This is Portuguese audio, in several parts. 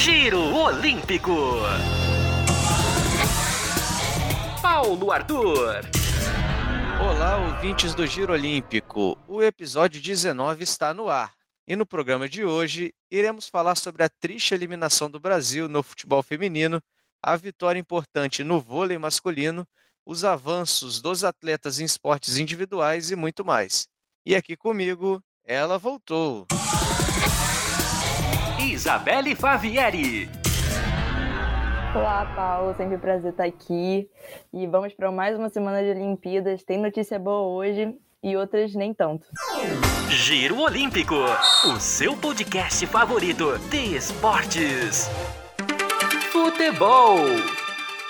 Giro Olímpico. Paulo Arthur. Olá, ouvintes do Giro Olímpico. O episódio 19 está no ar. E no programa de hoje, iremos falar sobre a triste eliminação do Brasil no futebol feminino, a vitória importante no vôlei masculino, os avanços dos atletas em esportes individuais e muito mais. E aqui comigo, ela voltou. Isabelle Favieri. Olá, Paulo. Sempre um prazer estar aqui. E vamos para mais uma semana de Olimpíadas. Tem notícia boa hoje e outras nem tanto. Giro Olímpico, o seu podcast favorito de esportes. Futebol.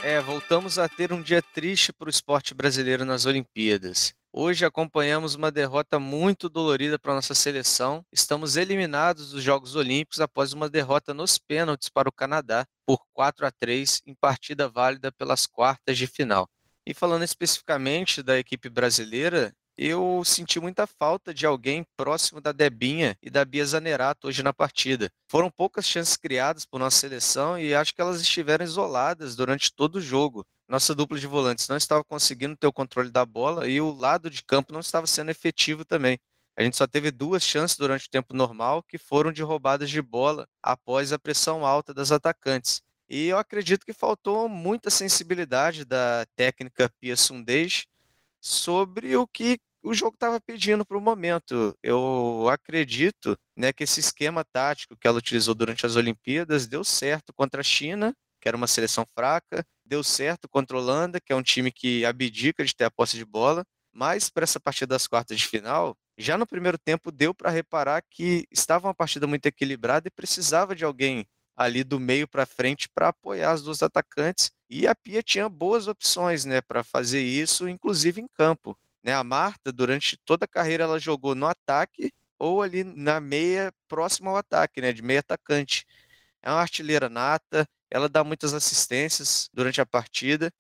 É, voltamos a ter um dia triste para o esporte brasileiro nas Olimpíadas. Hoje acompanhamos uma derrota muito dolorida para nossa seleção. Estamos eliminados dos Jogos Olímpicos após uma derrota nos pênaltis para o Canadá por 4 a 3 em partida válida pelas quartas de final. E falando especificamente da equipe brasileira, eu senti muita falta de alguém próximo da Debinha e da Bia Zanerato hoje na partida. Foram poucas chances criadas por nossa seleção e acho que elas estiveram isoladas durante todo o jogo. Nossa dupla de volantes não estava conseguindo ter o controle da bola e o lado de campo não estava sendo efetivo também. A gente só teve duas chances durante o tempo normal, que foram de roubadas de bola após a pressão alta das atacantes. E eu acredito que faltou muita sensibilidade da técnica Pia Sundez sobre o que o jogo estava pedindo para o momento. Eu acredito né, que esse esquema tático que ela utilizou durante as Olimpíadas deu certo contra a China, que era uma seleção fraca, deu certo contra a Holanda, que é um time que abdica de ter a posse de bola, mas para essa partida das quartas de final, já no primeiro tempo deu para reparar que estava uma partida muito equilibrada e precisava de alguém ali do meio para frente para apoiar as duas atacantes. E a Pia tinha boas opções né, para fazer isso, inclusive em campo. Né? A Marta, durante toda a carreira, ela jogou no ataque ou ali na meia, próximo ao ataque, né? de meia atacante. É uma artilheira nata, ela dá muitas assistências durante a partida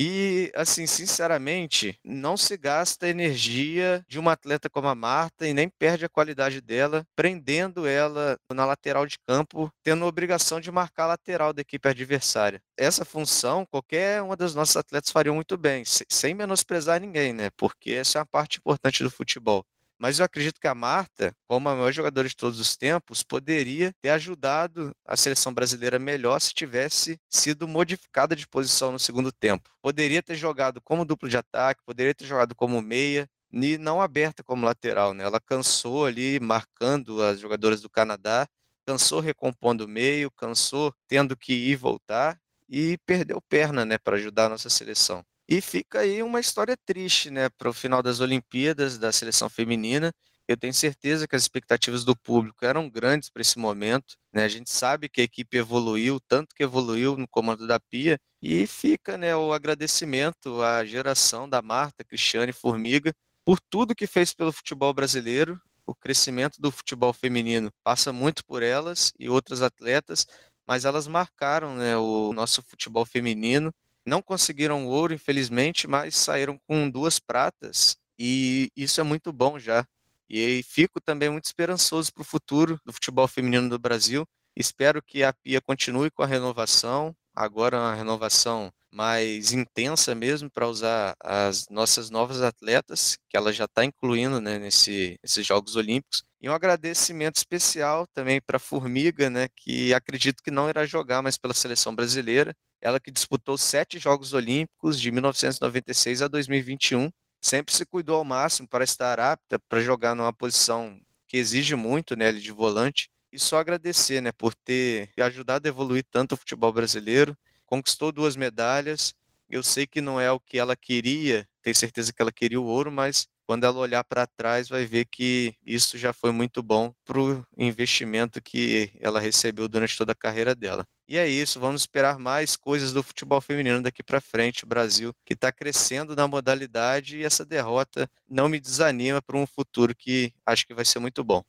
e, assim, sinceramente, não se gasta a energia de uma atleta como a Marta e nem perde a qualidade dela, prendendo ela na lateral de campo, tendo a obrigação de marcar a lateral da equipe adversária. Essa função, qualquer uma das nossas atletas faria muito bem, sem menosprezar ninguém, né? Porque essa é uma parte importante do futebol. Mas eu acredito que a Marta, como a maior jogadora de todos os tempos, poderia ter ajudado a seleção brasileira melhor se tivesse sido modificada de posição no segundo tempo. Poderia ter jogado como duplo de ataque, poderia ter jogado como meia, e não aberta como lateral. Né? Ela cansou ali marcando as jogadoras do Canadá, cansou recompondo o meio, cansou tendo que ir e voltar e perdeu perna né, para ajudar a nossa seleção. E fica aí uma história triste, né, para o final das Olimpíadas da seleção feminina. Eu tenho certeza que as expectativas do público eram grandes para esse momento. Né? A gente sabe que a equipe evoluiu, tanto que evoluiu no comando da Pia, e fica né, o agradecimento à geração da Marta, Cristiane Formiga, por tudo que fez pelo futebol brasileiro. O crescimento do futebol feminino passa muito por elas e outras atletas, mas elas marcaram né, o nosso futebol feminino não conseguiram ouro, infelizmente, mas saíram com duas pratas e isso é muito bom já. E fico também muito esperançoso para o futuro do futebol feminino do Brasil. Espero que a Pia continue com a renovação, agora uma renovação mais intensa mesmo para usar as nossas novas atletas, que ela já está incluindo né, nesse, nesses Jogos Olímpicos. E um agradecimento especial também para a Formiga, né, que acredito que não irá jogar mais pela seleção brasileira. Ela que disputou sete Jogos Olímpicos de 1996 a 2021, sempre se cuidou ao máximo para estar apta para jogar numa posição que exige muito né, de volante. E só agradecer né, por ter ajudado a evoluir tanto o futebol brasileiro. Conquistou duas medalhas. Eu sei que não é o que ela queria, tenho certeza que ela queria o ouro, mas quando ela olhar para trás, vai ver que isso já foi muito bom para o investimento que ela recebeu durante toda a carreira dela. E é isso, vamos esperar mais coisas do futebol feminino daqui para frente. O Brasil que está crescendo na modalidade e essa derrota não me desanima para um futuro que acho que vai ser muito bom.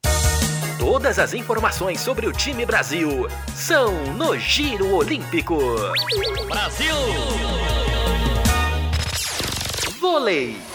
Todas as informações sobre o time Brasil são no Giro Olímpico. Brasil! Vôlei.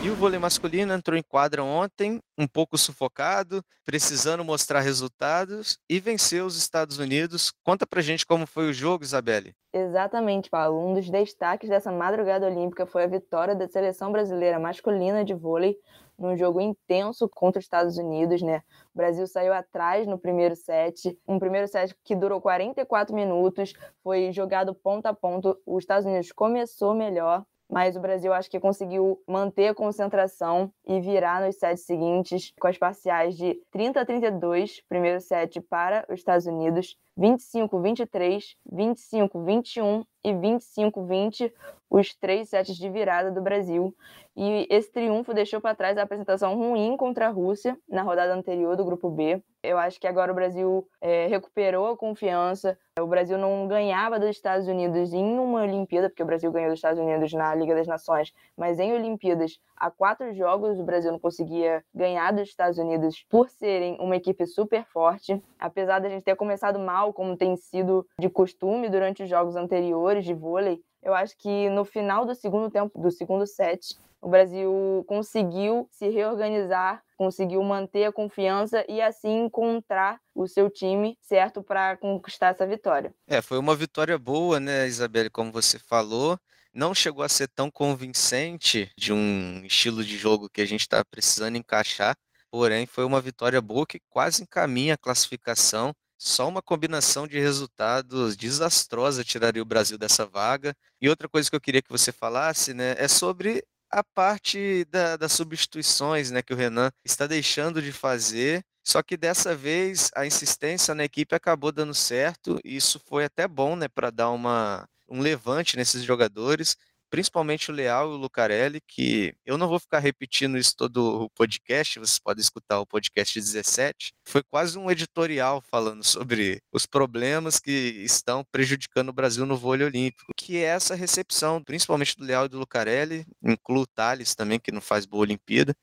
E o vôlei masculino entrou em quadra ontem, um pouco sufocado, precisando mostrar resultados e venceu os Estados Unidos. Conta pra gente como foi o jogo, Isabelle. Exatamente, Paulo. Um dos destaques dessa madrugada olímpica foi a vitória da seleção brasileira masculina de vôlei num jogo intenso contra os Estados Unidos, né? O Brasil saiu atrás no primeiro set, um primeiro set que durou 44 minutos, foi jogado ponto a ponto. Os Estados Unidos começou melhor, mas o Brasil acho que conseguiu manter a concentração e virar nos sets seguintes com as parciais de 30 a 32, primeiro set para os Estados Unidos, 25 23, 25 21 e 25 20, os três sets de virada do Brasil. E esse triunfo deixou para trás a apresentação ruim contra a Rússia na rodada anterior do grupo B. Eu acho que agora o Brasil é, recuperou a confiança. O Brasil não ganhava dos Estados Unidos em uma Olimpíada, porque o Brasil ganhou dos Estados Unidos na Liga das Nações, mas em Olimpíadas, há quatro jogos o Brasil não conseguia ganhar dos Estados Unidos por serem uma equipe super forte. Apesar da gente ter começado mal, como tem sido de costume durante os jogos anteriores de vôlei, eu acho que no final do segundo tempo, do segundo set, o Brasil conseguiu se reorganizar, conseguiu manter a confiança e assim encontrar o seu time certo para conquistar essa vitória. É, foi uma vitória boa, né, Isabelle, como você falou. Não chegou a ser tão convincente de um estilo de jogo que a gente está precisando encaixar, porém foi uma vitória boa que quase encaminha a classificação. Só uma combinação de resultados desastrosa tiraria o Brasil dessa vaga. E outra coisa que eu queria que você falasse, né, é sobre a parte da, das substituições né, que o Renan está deixando de fazer. Só que dessa vez a insistência na equipe acabou dando certo, e isso foi até bom né, para dar uma, um levante nesses jogadores principalmente o Leal e o Lucarelli, que eu não vou ficar repetindo isso todo o podcast, vocês podem escutar o podcast 17. Foi quase um editorial falando sobre os problemas que estão prejudicando o Brasil no vôlei olímpico, que é essa recepção, principalmente do Leal e do Lucarelli, incluo o Thales também, que não faz boa Olimpíada,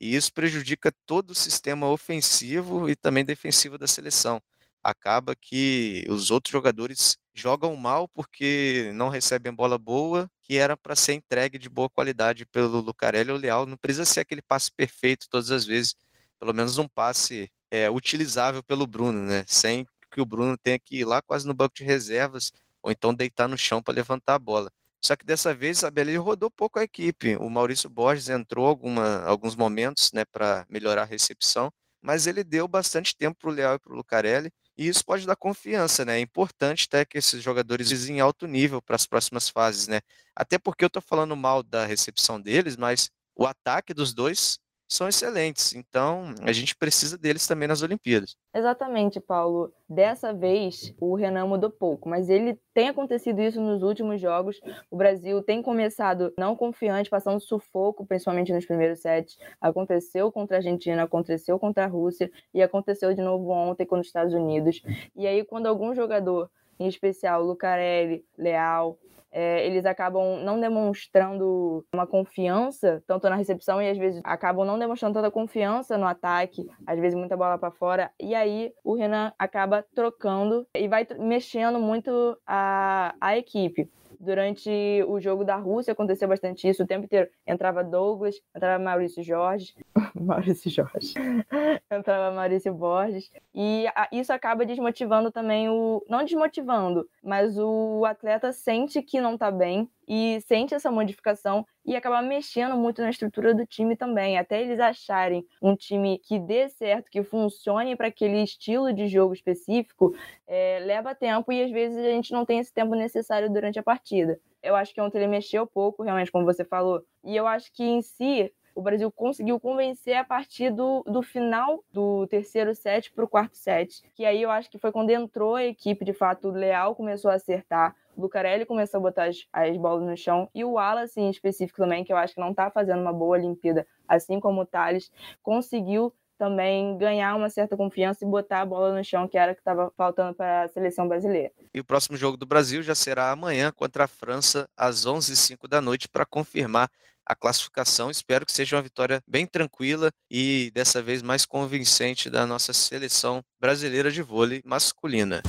e isso prejudica todo o sistema ofensivo e também defensivo da seleção acaba que os outros jogadores jogam mal porque não recebem bola boa, que era para ser entregue de boa qualidade pelo Lucarelli ou Leal. Não precisa ser aquele passe perfeito todas as vezes, pelo menos um passe é, utilizável pelo Bruno, né? Sem que o Bruno tenha que ir lá quase no banco de reservas ou então deitar no chão para levantar a bola. Só que dessa vez, a ele rodou pouco a equipe. O Maurício Borges entrou alguma, alguns momentos né, para melhorar a recepção, mas ele deu bastante tempo para o Leal e para o Lucarelli e isso pode dar confiança, né? É importante até que esses jogadores em alto nível para as próximas fases, né? Até porque eu estou falando mal da recepção deles, mas o ataque dos dois são excelentes. Então, a gente precisa deles também nas Olimpíadas. Exatamente, Paulo. Dessa vez, o Renan mudou pouco, mas ele tem acontecido isso nos últimos jogos. O Brasil tem começado não confiante, passando sufoco, principalmente nos primeiros sets. Aconteceu contra a Argentina, aconteceu contra a Rússia e aconteceu de novo ontem contra os Estados Unidos. E aí, quando algum jogador, em especial Lucarelli, Leal, é, eles acabam não demonstrando uma confiança, tanto na recepção e às vezes acabam não demonstrando tanta confiança no ataque, às vezes muita bola para fora, e aí o Renan acaba trocando e vai mexendo muito a, a equipe. Durante o jogo da Rússia aconteceu bastante isso o tempo inteiro. Entrava Douglas, entrava Maurício Jorge, Maurício Jorge, entrava Maurício Borges, e isso acaba desmotivando também o. Não desmotivando, mas o atleta sente que não está bem e sente essa modificação e acaba mexendo muito na estrutura do time também, até eles acharem um time que dê certo, que funcione para aquele estilo de jogo específico, é, leva tempo e às vezes a gente não tem esse tempo necessário durante a partida. Eu acho que ontem ele mexeu pouco, realmente, como você falou, e eu acho que em si o Brasil conseguiu convencer a partir do, do final do terceiro set para o quarto set. Que aí eu acho que foi quando entrou a equipe, de fato, o Leal começou a acertar. O Lucarelli começou a botar as, as bolas no chão. E o Wallace, em específico também, que eu acho que não está fazendo uma boa Olimpíada, assim como o Thales, conseguiu também ganhar uma certa confiança e botar a bola no chão, que era o que estava faltando para a seleção brasileira. E o próximo jogo do Brasil já será amanhã contra a França, às 11h05 da noite, para confirmar a classificação. Espero que seja uma vitória bem tranquila e dessa vez mais convincente da nossa seleção brasileira de vôlei masculina.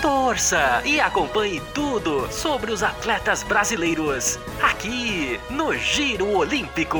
Torça e acompanhe tudo sobre os atletas brasileiros aqui no Giro Olímpico.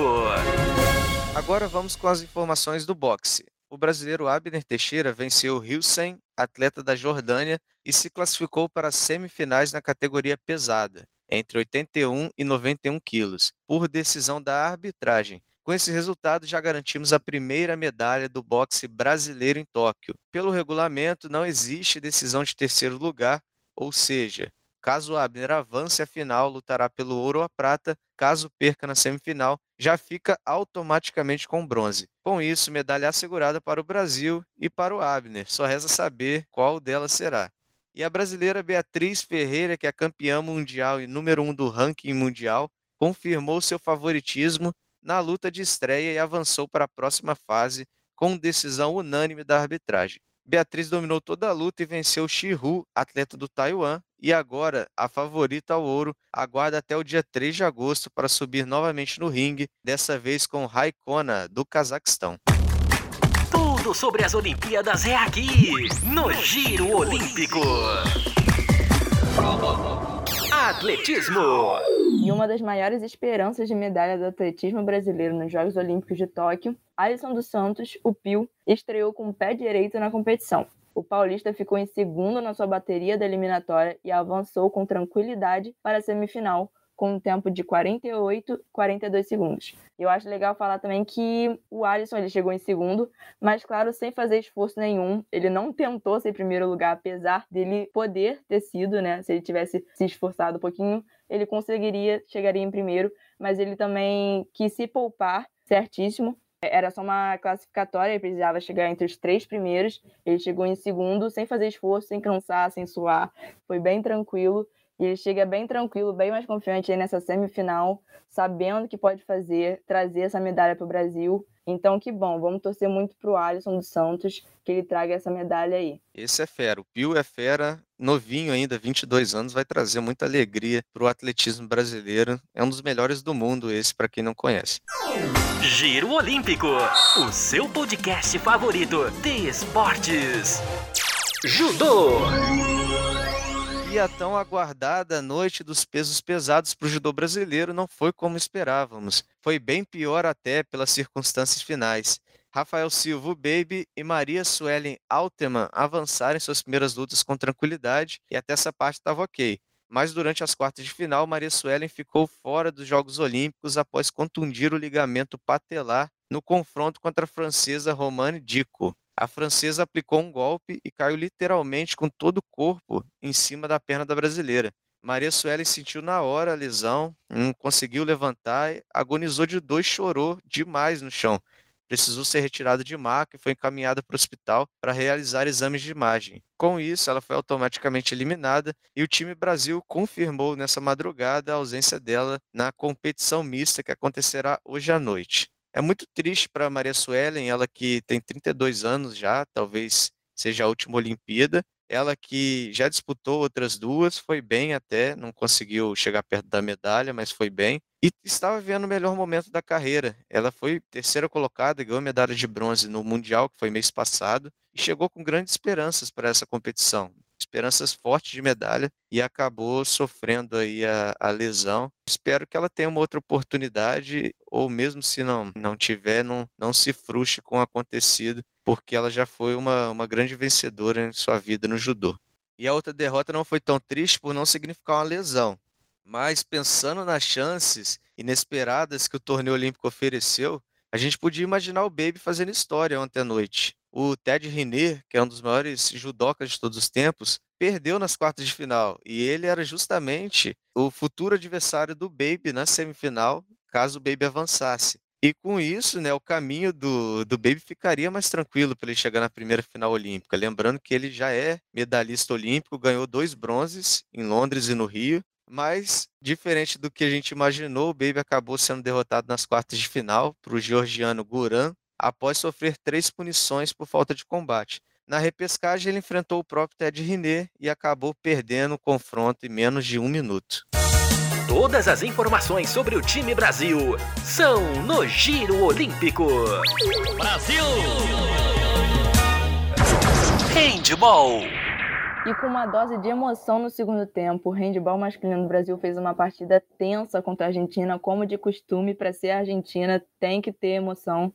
Agora vamos com as informações do boxe. O brasileiro Abner Teixeira venceu Hilsen, atleta da Jordânia, e se classificou para as semifinais na categoria pesada, entre 81 e 91 quilos, por decisão da arbitragem. Com esse resultado, já garantimos a primeira medalha do boxe brasileiro em Tóquio. Pelo regulamento, não existe decisão de terceiro lugar, ou seja, caso Abner avance a final, lutará pelo ouro ou a prata. Caso perca na semifinal, já fica automaticamente com bronze. Com isso, medalha assegurada para o Brasil e para o Abner. Só resta saber qual delas será. E a brasileira Beatriz Ferreira, que é campeã mundial e número um do ranking mundial, confirmou seu favoritismo na luta de estreia e avançou para a próxima fase com decisão unânime da arbitragem. Beatriz dominou toda a luta e venceu Shihu, atleta do Taiwan, e agora a favorita ao ouro aguarda até o dia 3 de agosto para subir novamente no ringue, dessa vez com Raikona, do Cazaquistão. Tudo sobre as Olimpíadas é aqui, no Giro Olímpico. Atletismo. E uma das maiores esperanças de medalha do atletismo brasileiro nos Jogos Olímpicos de Tóquio, Alisson dos Santos, o Pio, estreou com o pé direito na competição. O paulista ficou em segundo na sua bateria da eliminatória e avançou com tranquilidade para a semifinal, com um tempo de 48 42 segundos. Eu acho legal falar também que o Alisson ele chegou em segundo, mas claro, sem fazer esforço nenhum. Ele não tentou ser primeiro lugar, apesar dele poder ter sido, né? Se ele tivesse se esforçado um pouquinho, ele conseguiria, chegaria em primeiro, mas ele também quis se poupar, certíssimo. Era só uma classificatória, ele precisava chegar entre os três primeiros. Ele chegou em segundo, sem fazer esforço, sem cansar, sem suar. Foi bem tranquilo. E ele chega bem tranquilo, bem mais confiante aí nessa semifinal, sabendo que pode fazer, trazer essa medalha para o Brasil. Então, que bom, vamos torcer muito para o Alisson dos Santos, que ele traga essa medalha aí. Esse é fera, o Pio é fera, novinho ainda, 22 anos, vai trazer muita alegria para o atletismo brasileiro. É um dos melhores do mundo esse, para quem não conhece. Giro Olímpico, o seu podcast favorito de esportes. Judô. E a tão aguardada noite dos pesos pesados para o judô brasileiro não foi como esperávamos. Foi bem pior até pelas circunstâncias finais. Rafael Silva, Baby e Maria Suelen Alterman avançaram em suas primeiras lutas com tranquilidade e até essa parte estava ok. Mas durante as quartas de final, Maria Suelen ficou fora dos Jogos Olímpicos após contundir o ligamento patelar no confronto contra a francesa Romane Dico. A francesa aplicou um golpe e caiu literalmente com todo o corpo em cima da perna da brasileira. Maria Suelen sentiu na hora a lesão, não conseguiu levantar, agonizou de dor e chorou demais no chão. Precisou ser retirada de maca e foi encaminhada para o hospital para realizar exames de imagem. Com isso, ela foi automaticamente eliminada e o time Brasil confirmou nessa madrugada a ausência dela na competição mista que acontecerá hoje à noite. É muito triste para Maria Suelen, ela que tem 32 anos já, talvez seja a última Olimpíada. Ela que já disputou outras duas, foi bem até, não conseguiu chegar perto da medalha, mas foi bem. E estava vendo o melhor momento da carreira. Ela foi terceira colocada, ganhou medalha de bronze no Mundial, que foi mês passado, e chegou com grandes esperanças para essa competição esperanças fortes de medalha e acabou sofrendo aí a, a, lesão. Espero que ela tenha uma outra oportunidade, ou mesmo se não, não tiver, não, não se frustre com o acontecido, porque ela já foi uma, uma grande vencedora em sua vida no judô. E a outra derrota não foi tão triste por não significar uma lesão. Mas pensando nas chances inesperadas que o torneio olímpico ofereceu, a gente podia imaginar o Baby fazendo história ontem à noite. O Ted Riner, que é um dos maiores judocas de todos os tempos, perdeu nas quartas de final. E ele era justamente o futuro adversário do Baby na semifinal, caso o Baby avançasse. E com isso, né, o caminho do, do Baby ficaria mais tranquilo para ele chegar na primeira final olímpica. Lembrando que ele já é medalhista olímpico, ganhou dois bronzes em Londres e no Rio. Mas, diferente do que a gente imaginou, o Baby acabou sendo derrotado nas quartas de final para o georgiano Guran, após sofrer três punições por falta de combate. Na repescagem, ele enfrentou o próprio Ted Riné e acabou perdendo o confronto em menos de um minuto. Todas as informações sobre o time Brasil são no Giro Olímpico. Brasil! Handball! E com uma dose de emoção no segundo tempo, o handball masculino do Brasil fez uma partida tensa contra a Argentina, como de costume, para ser Argentina tem que ter emoção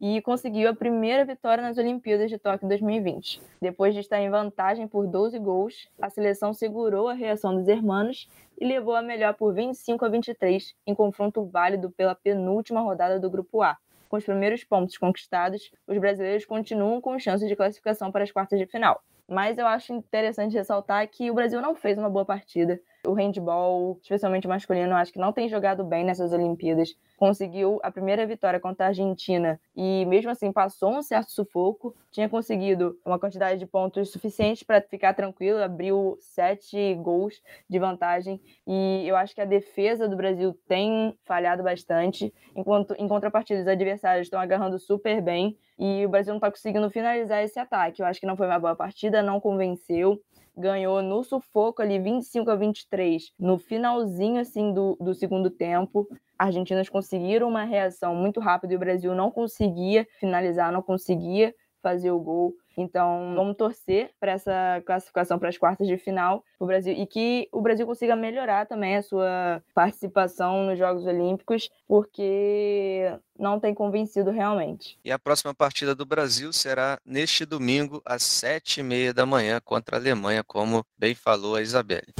e conseguiu a primeira vitória nas Olimpíadas de Tóquio 2020. Depois de estar em vantagem por 12 gols, a seleção segurou a reação dos hermanos e levou a melhor por 25 a 23 em confronto válido pela penúltima rodada do Grupo A. Com os primeiros pontos conquistados, os brasileiros continuam com chances de classificação para as quartas de final. Mas eu acho interessante ressaltar que o Brasil não fez uma boa partida. O handball, especialmente masculino, acho que não tem jogado bem nessas Olimpíadas. Conseguiu a primeira vitória contra a Argentina e, mesmo assim, passou um certo sufoco. Tinha conseguido uma quantidade de pontos suficiente para ficar tranquilo, abriu sete gols de vantagem. E eu acho que a defesa do Brasil tem falhado bastante, enquanto em contrapartida, os adversários estão agarrando super bem e o Brasil não está conseguindo finalizar esse ataque. Eu acho que não foi uma boa partida, não convenceu ganhou no sufoco ali 25 a 23, no finalzinho assim do, do segundo tempo. Argentinas conseguiram uma reação muito rápida e o Brasil não conseguia finalizar, não conseguia fazer o gol. Então, vamos torcer para essa classificação para as quartas de final o Brasil e que o Brasil consiga melhorar também a sua participação nos Jogos Olímpicos, porque não tem convencido realmente. E a próxima partida do Brasil será neste domingo às sete e meia da manhã contra a Alemanha, como bem falou a Isabelle.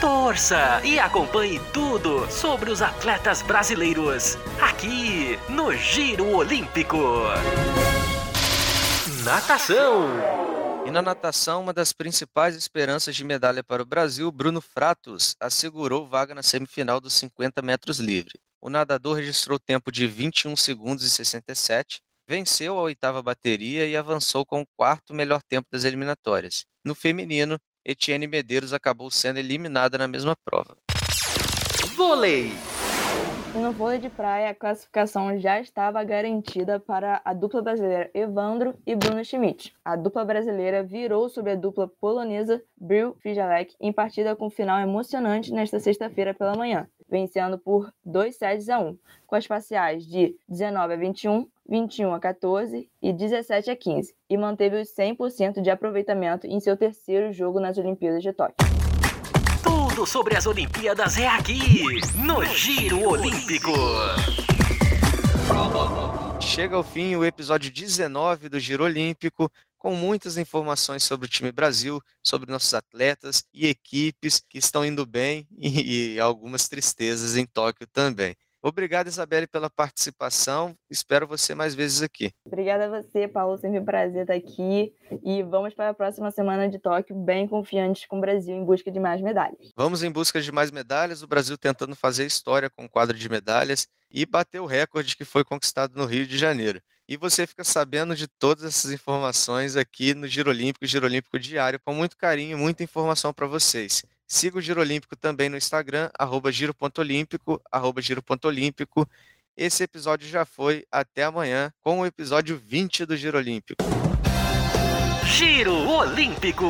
Torça e acompanhe tudo sobre os atletas brasileiros aqui no Giro Olímpico. Natação. E na natação, uma das principais esperanças de medalha para o Brasil, Bruno Fratos, assegurou vaga na semifinal dos 50 metros livre. O nadador registrou tempo de 21 segundos e 67, venceu a oitava bateria e avançou com o quarto melhor tempo das eliminatórias. No feminino, Etienne Medeiros acabou sendo eliminada na mesma prova. Vôlei. No vôlei de praia, a classificação já estava garantida para a dupla brasileira Evandro e Bruno Schmidt. A dupla brasileira virou sobre a dupla polonesa Bril Fijalek em partida com final emocionante nesta sexta-feira pela manhã, vencendo por 2 sets a 1, com as parciais de 19 a 21, 21 a 14 e 17 a 15, e manteve os 100% de aproveitamento em seu terceiro jogo nas Olimpíadas de Tóquio. Tudo sobre as Olimpíadas é aqui, no Giro Olímpico. Chega ao fim o episódio 19 do Giro Olímpico, com muitas informações sobre o time Brasil, sobre nossos atletas e equipes que estão indo bem e, e algumas tristezas em Tóquio também. Obrigado, Isabelle, pela participação. Espero você mais vezes aqui. Obrigada a você, Paulo. Sempre um prazer estar aqui. E vamos para a próxima semana de Tóquio, bem confiantes com o Brasil em busca de mais medalhas. Vamos em busca de mais medalhas. O Brasil tentando fazer história com o quadro de medalhas e bater o recorde que foi conquistado no Rio de Janeiro. E você fica sabendo de todas essas informações aqui no Giro Olímpico, Giro Olímpico Diário, com muito carinho, muita informação para vocês. Siga o Giro Olímpico também no Instagram, arroba giro.olímpico, arroba giro.olímpico. Esse episódio já foi. Até amanhã com o episódio 20 do Giro Olímpico. Giro Olímpico.